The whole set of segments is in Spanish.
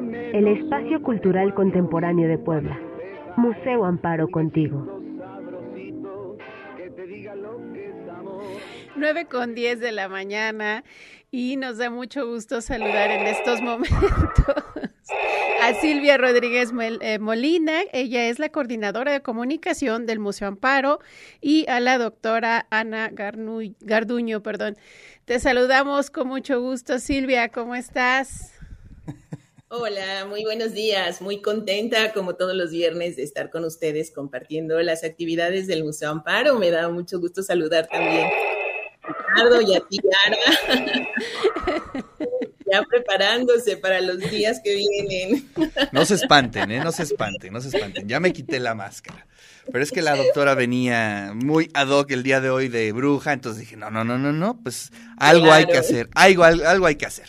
el espacio cultural contemporáneo de Puebla. Museo Amparo contigo. 9 con 10 de la mañana y nos da mucho gusto saludar en estos momentos a Silvia Rodríguez eh, Molina. Ella es la coordinadora de comunicación del Museo Amparo y a la doctora Ana Garduño. Perdón. Te saludamos con mucho gusto, Silvia. ¿Cómo estás? Hola, muy buenos días. Muy contenta, como todos los viernes, de estar con ustedes compartiendo las actividades del Museo Amparo. Me da mucho gusto saludar también Ricardo y a ti, ya preparándose para los días que vienen. No se espanten, ¿eh? No se espanten, no se espanten. Ya me quité la máscara. Pero es que la doctora venía muy ad hoc el día de hoy de bruja, entonces dije, no, no, no, no, no, pues algo hay que hacer, algo, algo hay que hacer.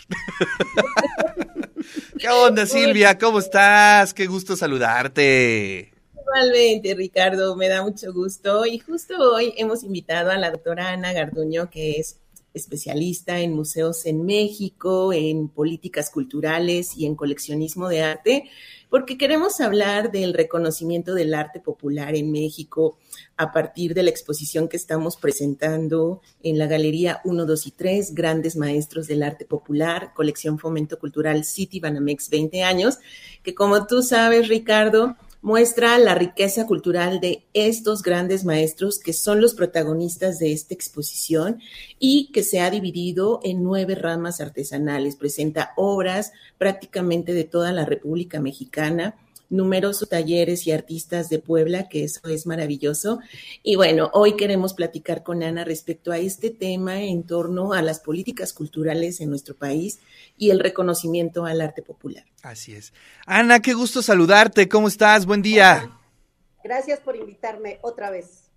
¿Qué onda, Silvia? ¿Cómo estás? Qué gusto saludarte. Igualmente, Ricardo, me da mucho gusto. Y justo hoy hemos invitado a la doctora Ana Garduño, que es especialista en museos en México, en políticas culturales y en coleccionismo de arte, porque queremos hablar del reconocimiento del arte popular en México a partir de la exposición que estamos presentando en la Galería 1, 2 y 3, Grandes Maestros del Arte Popular, colección Fomento Cultural City Banamex 20 años, que como tú sabes, Ricardo, muestra la riqueza cultural de estos grandes maestros que son los protagonistas de esta exposición y que se ha dividido en nueve ramas artesanales. Presenta obras prácticamente de toda la República Mexicana numerosos talleres y artistas de Puebla, que eso es maravilloso. Y bueno, hoy queremos platicar con Ana respecto a este tema en torno a las políticas culturales en nuestro país y el reconocimiento al arte popular. Así es. Ana, qué gusto saludarte. ¿Cómo estás? Buen día. Gracias por invitarme otra vez.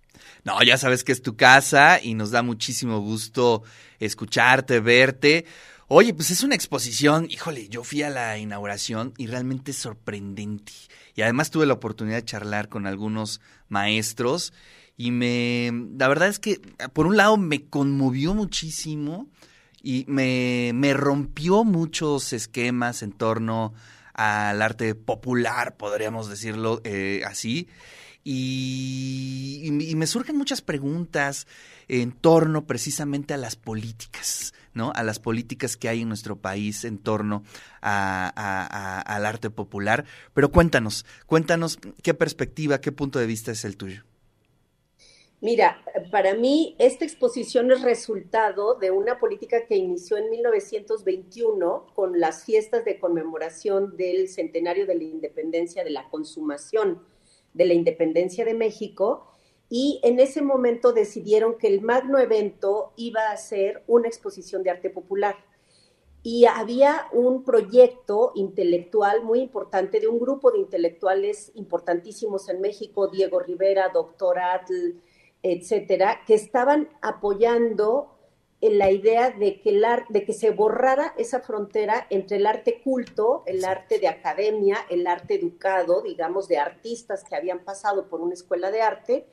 No, ya sabes que es tu casa y nos da muchísimo gusto escucharte, verte. Oye, pues es una exposición, híjole, yo fui a la inauguración y realmente es sorprendente. Y además tuve la oportunidad de charlar con algunos maestros y me, la verdad es que por un lado me conmovió muchísimo y me, me rompió muchos esquemas en torno al arte popular, podríamos decirlo eh, así. Y, y, me surgen muchas preguntas en torno precisamente a las políticas, ¿no? A las políticas que hay en nuestro país en torno a, al arte popular. Pero cuéntanos, cuéntanos qué perspectiva, qué punto de vista es el tuyo. Mira, para mí esta exposición es resultado de una política que inició en 1921 con las fiestas de conmemoración del centenario de la independencia de la consumación de la independencia de México y en ese momento decidieron que el magno evento iba a ser una exposición de arte popular. Y había un proyecto intelectual muy importante de un grupo de intelectuales importantísimos en México, Diego Rivera, Doctor Atl, etcétera, que estaban apoyando en la idea de que, el de que se borrara esa frontera entre el arte culto, el arte de academia, el arte educado, digamos, de artistas que habían pasado por una escuela de arte,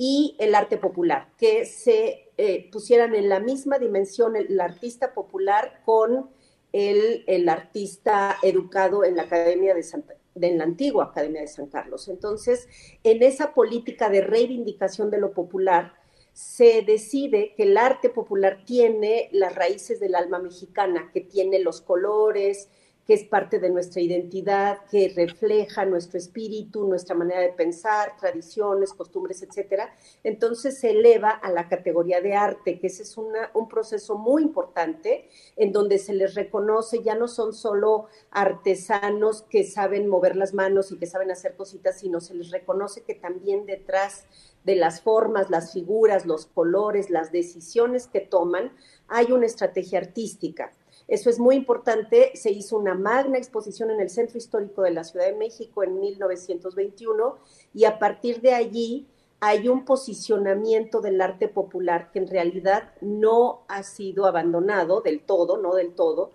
y el arte popular, que se eh, pusieran en la misma dimensión el, artista popular con el, el, artista educado en la Academia de Santa, de la antigua Academia de San Carlos. Entonces, en esa política de reivindicación de lo popular, se decide que el arte popular tiene las raíces del alma mexicana, que tiene los colores, que es parte de nuestra identidad, que refleja nuestro espíritu, nuestra manera de pensar, tradiciones, costumbres, etcétera. Entonces se eleva a la categoría de arte, que ese es un proceso muy importante en donde se les reconoce, ya no son solo artesanos que saben mover las manos y que saben hacer cositas, sino se les reconoce que también detrás de las formas, las figuras, los colores, las decisiones que toman, hay una estrategia artística. Eso es muy importante. Se hizo una magna exposición en el Centro Histórico de la Ciudad de México en 1921 y a partir de allí hay un posicionamiento del arte popular que en realidad no ha sido abandonado del todo, no del todo,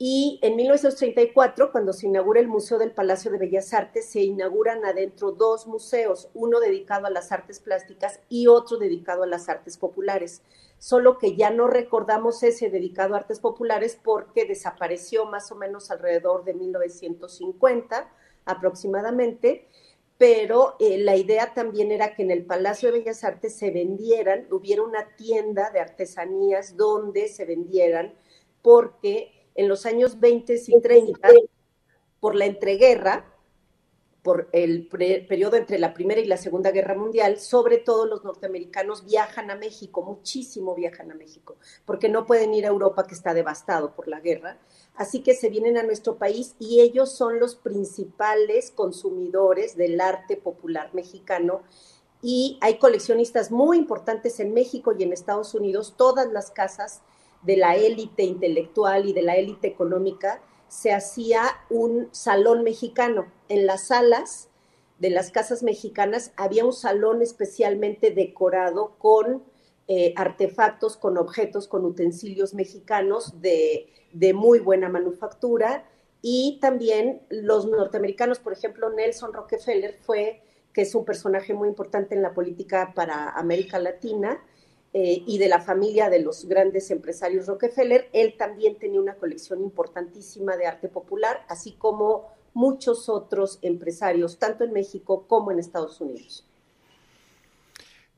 Y en 1934, cuando se inaugura el Museo del Palacio de Bellas Artes, se inauguran adentro dos museos, uno dedicado a las artes plásticas y otro dedicado a las artes populares. Solo que ya no recordamos ese dedicado a artes populares porque desapareció más o menos alrededor de 1950 aproximadamente, pero eh, la idea también era que en el Palacio de Bellas Artes se vendieran, hubiera una tienda de artesanías donde se vendieran, porque en los años 20 y 30, por la entreguerra, por el periodo entre la Primera y la Segunda Guerra Mundial, sobre todo los norteamericanos viajan a México, muchísimo viajan a México, porque no pueden ir a Europa que está devastado por la guerra. Así que se vienen a nuestro país y ellos son los principales consumidores del arte popular mexicano. Y hay coleccionistas muy importantes en México y en Estados Unidos, todas las casas de la élite intelectual y de la élite económica, se hacía un salón mexicano. En las salas de las casas mexicanas había un salón especialmente decorado con eh, artefactos, con objetos, con utensilios mexicanos de, de muy buena manufactura. Y también los norteamericanos, por ejemplo, Nelson Rockefeller fue, que es un personaje muy importante en la política para América Latina, eh, y de la familia de los grandes empresarios Rockefeller. Él también tenía una colección importantísima de arte popular, así como muchos otros empresarios, tanto en México como en Estados Unidos.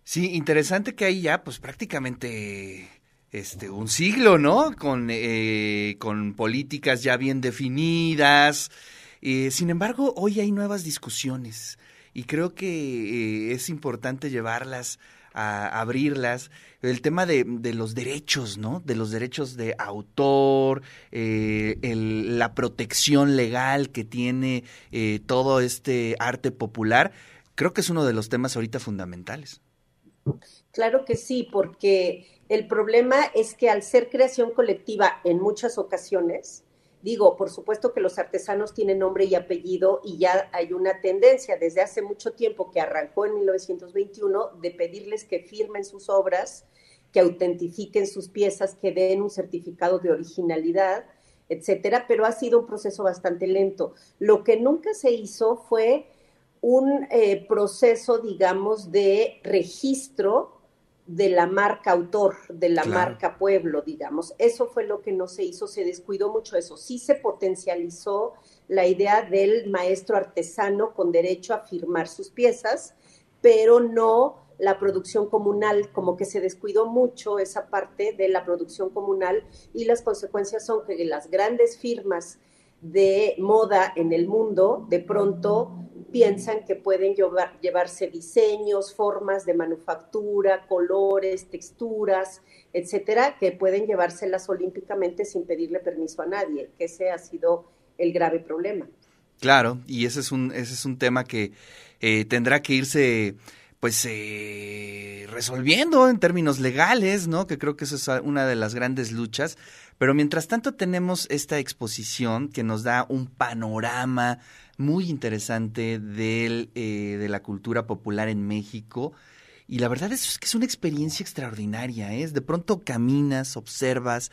Sí, interesante que hay ya, pues prácticamente este un siglo, ¿no? Con, eh, con políticas ya bien definidas. Eh, sin embargo, hoy hay nuevas discusiones y creo que es importante llevarlas a abrirlas. El tema de, los derechos, ¿no? De los derechos de autor, eh, la protección legal que tiene eh, todo este arte popular, creo que es uno de los temas ahorita fundamentales. Claro que sí, porque el problema es que al ser creación colectiva en muchas ocasiones, Digo, por supuesto que los artesanos tienen nombre y apellido y ya hay una tendencia desde hace mucho tiempo que arrancó en 1921 de pedirles que firmen sus obras, que autentifiquen sus piezas, que den un certificado de originalidad, etcétera, pero ha sido un proceso bastante lento. Lo que nunca se hizo fue un eh, proceso, digamos, de registro de la marca autor, de la marca pueblo, digamos. Eso fue lo que no se hizo, se descuidó mucho eso. Sí se potencializó la idea del maestro artesano con derecho a firmar sus piezas, pero no la producción comunal, como que se descuidó mucho esa parte de la producción comunal y las consecuencias son que las grandes firmas de moda en el mundo de pronto piensan que pueden llevarse diseños, formas de manufactura, colores, texturas, etcétera, que pueden llevárselas olímpicamente sin pedirle permiso a nadie, que ese ha sido el grave problema. Claro, y ese es un, ese es un tema que eh, tendrá que irse pues eh, resolviendo en términos legales, ¿no? Que creo que eso es una de las grandes luchas. Pero mientras tanto tenemos esta exposición que nos da un panorama muy interesante del, eh, de la cultura popular en México. Y la verdad es que es una experiencia extraordinaria. ¿eh? De pronto caminas, observas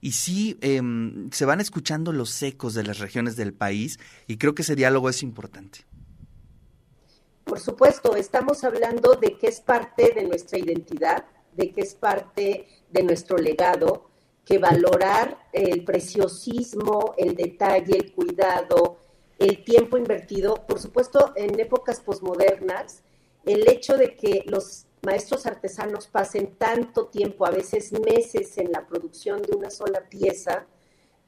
y sí em, se van escuchando los ecos de las regiones del país y creo que ese diálogo es importante. Por supuesto, estamos hablando de que es parte de nuestra identidad, de que es parte de nuestro legado, que valorar el preciosismo, el detalle, el cuidado, el tiempo invertido, por supuesto, en épocas posmodernas, el hecho de que los maestros artesanos pasen tanto tiempo, a veces meses, en la producción de una sola pieza,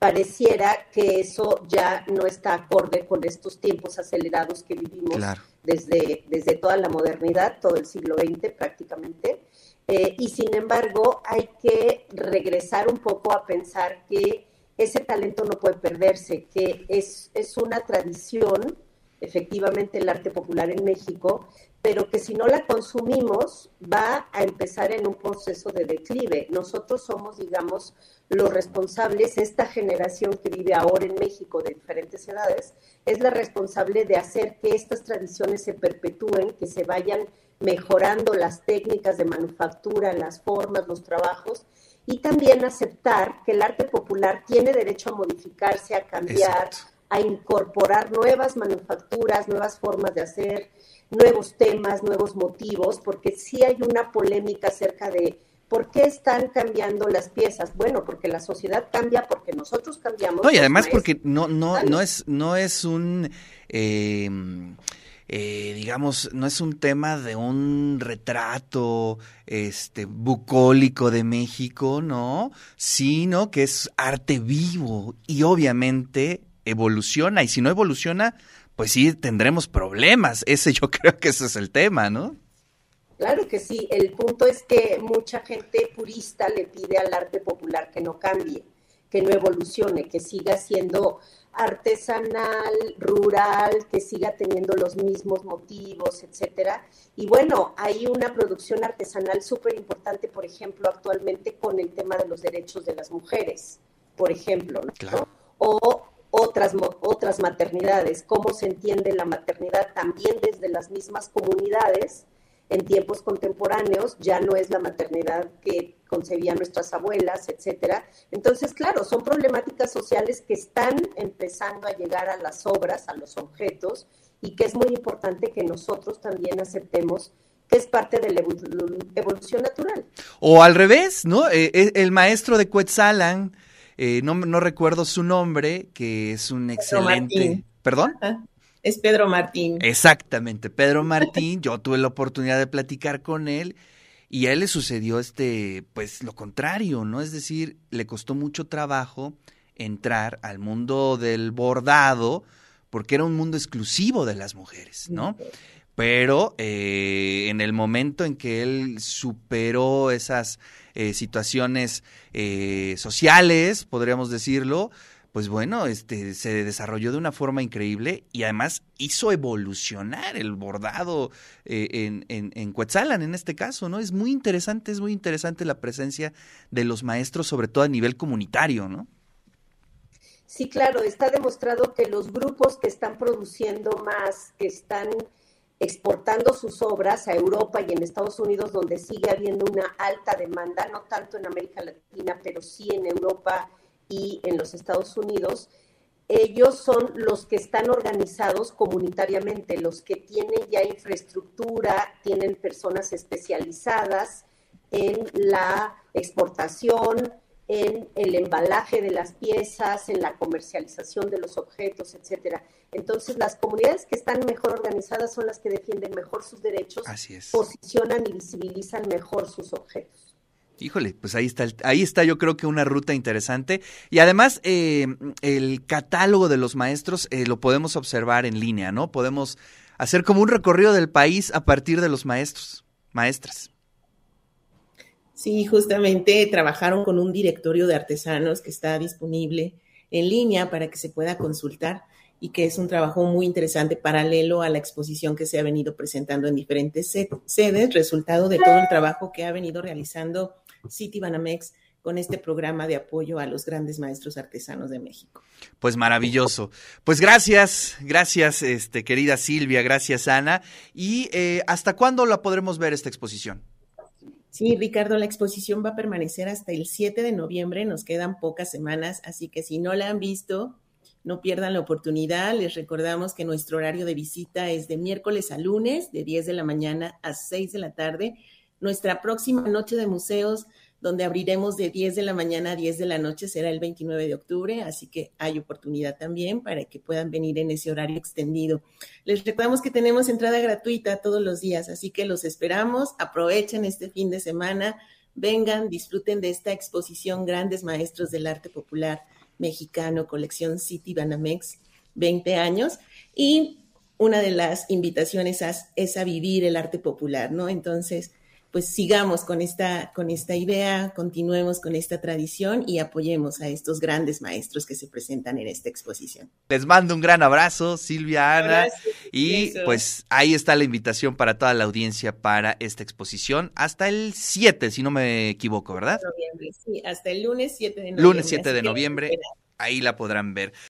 pareciera que eso ya no está acorde con estos tiempos acelerados que vivimos desde, desde toda la modernidad, todo el siglo XX prácticamente. Eh, y sin embargo, hay que regresar un poco a pensar que ese talento no puede perderse, que es, es una tradición, efectivamente, el arte popular en México, pero que si no la consumimos va a empezar en un proceso de declive. Nosotros somos, digamos, los responsables, esta generación que vive ahora en México de diferentes edades, es la responsable de hacer que estas tradiciones se perpetúen, que se vayan mejorando las técnicas de manufactura, las formas, los trabajos, y también aceptar que el arte popular tiene derecho a modificarse, a cambiar, a incorporar nuevas manufacturas, nuevas formas de hacer, nuevos temas, nuevos motivos, porque sí hay una polémica acerca de por qué están cambiando las piezas. Bueno, porque la sociedad cambia, porque nosotros cambiamos. No, y además porque no, no, no es, no es un eh, eh, digamos, no es un tema de un retrato este bucólico de México, ¿no? Sino que es arte vivo y obviamente evoluciona y si no evoluciona, pues sí tendremos problemas. Ese yo creo que ese es el tema, ¿no? Claro que sí, el punto es que mucha gente purista le pide al arte popular que no cambie, que no evolucione, que siga siendo artesanal, rural, que siga teniendo los mismos motivos, etcétera. Y bueno, hay una producción artesanal súper importante, por ejemplo, actualmente con el tema de los derechos de las mujeres, por ejemplo, ¿no? O otras, otras maternidades, cómo se entiende la maternidad también desde las mismas comunidades en tiempos contemporáneos, ya no es la maternidad que concebían nuestras abuelas, etcétera. Entonces, claro, son problemáticas sociales que están empezando a llegar a las obras, a los objetos, y que es muy importante que nosotros también aceptemos que es parte de la evolución natural. O al revés, ¿no? Eh, eh, el maestro de Quetzalan, eh, no, no, recuerdo su nombre, que es un excelente... ¿Perdón? Es Pedro Martín. Exactamente, Pedro Martín. Yo tuve la oportunidad de platicar con él y a él le sucedió este, pues lo contrario, ¿no? Es decir, le costó mucho trabajo entrar al mundo del bordado porque era un mundo exclusivo de las mujeres, ¿no? Pero eh, en el momento en que él superó esas eh, situaciones eh, sociales, podríamos decirlo, pues bueno, este, se desarrolló de una forma increíble y además hizo evolucionar el bordado eh, en, en, en en este caso, ¿no? Es muy interesante, es muy interesante la presencia de los maestros, sobre todo a nivel comunitario, ¿no? Sí, claro, está demostrado que los grupos que están produciendo más, que están exportando sus obras a Europa y en Estados Unidos, donde sigue habiendo una alta demanda, no tanto en América Latina, pero sí en Europa y en los Estados Unidos, ellos son los que están organizados comunitariamente, los que tienen ya infraestructura, tienen personas especializadas en la exportación, en el embalaje de las piezas, en la comercialización de los objetos, etcétera. Entonces, las comunidades que están mejor organizadas son las que defienden mejor sus derechos, posicionan y visibilizan mejor sus objetos. Híjole, pues ahí está, ahí está yo creo que una ruta interesante. Y además eh, el catálogo de los maestros eh, lo podemos observar en línea, ¿no? Podemos hacer como un recorrido del país a partir de los maestros, maestras. Sí, justamente trabajaron con un directorio de artesanos que está disponible en línea para que se pueda consultar y que es un trabajo muy interesante paralelo a la exposición que se ha venido presentando en diferentes sedes, resultado de todo el trabajo que ha venido realizando City Banamex con este programa de apoyo a los grandes maestros artesanos de México. Pues maravilloso. Pues gracias, gracias, este, querida Silvia, gracias Ana. ¿Y eh, hasta cuándo la podremos ver esta exposición? Sí, Ricardo, la exposición va a permanecer hasta el 7 de noviembre, nos quedan pocas semanas, así que si no la han visto, no pierdan la oportunidad. Les recordamos que nuestro horario de visita es de miércoles a lunes, de 10 de la mañana a 6 de la tarde nuestra próxima noche de museos, donde abriremos de 10 de la mañana a 10 de la noche, será el 29 de octubre, así que hay oportunidad también para que puedan venir en ese horario extendido. Les recordamos que tenemos entrada gratuita todos los días, así que los esperamos, aprovechen este fin de semana, vengan, disfruten de esta exposición Grandes Maestros del Arte Popular Mexicano, colección City Banamex, 20 años, y una de las invitaciones es a vivir el arte popular, ¿no? Entonces, pues sigamos con esta, con esta idea, continuemos con esta tradición y apoyemos a estos grandes maestros que se presentan en esta exposición. Les mando un gran abrazo, Silvia, Ana, y pues ahí está la invitación para toda la audiencia para esta exposición hasta el 7, si no me equivoco, ¿verdad? sí, hasta el lunes 7 de noviembre. Lunes 7 de noviembre ahí la podrán ver.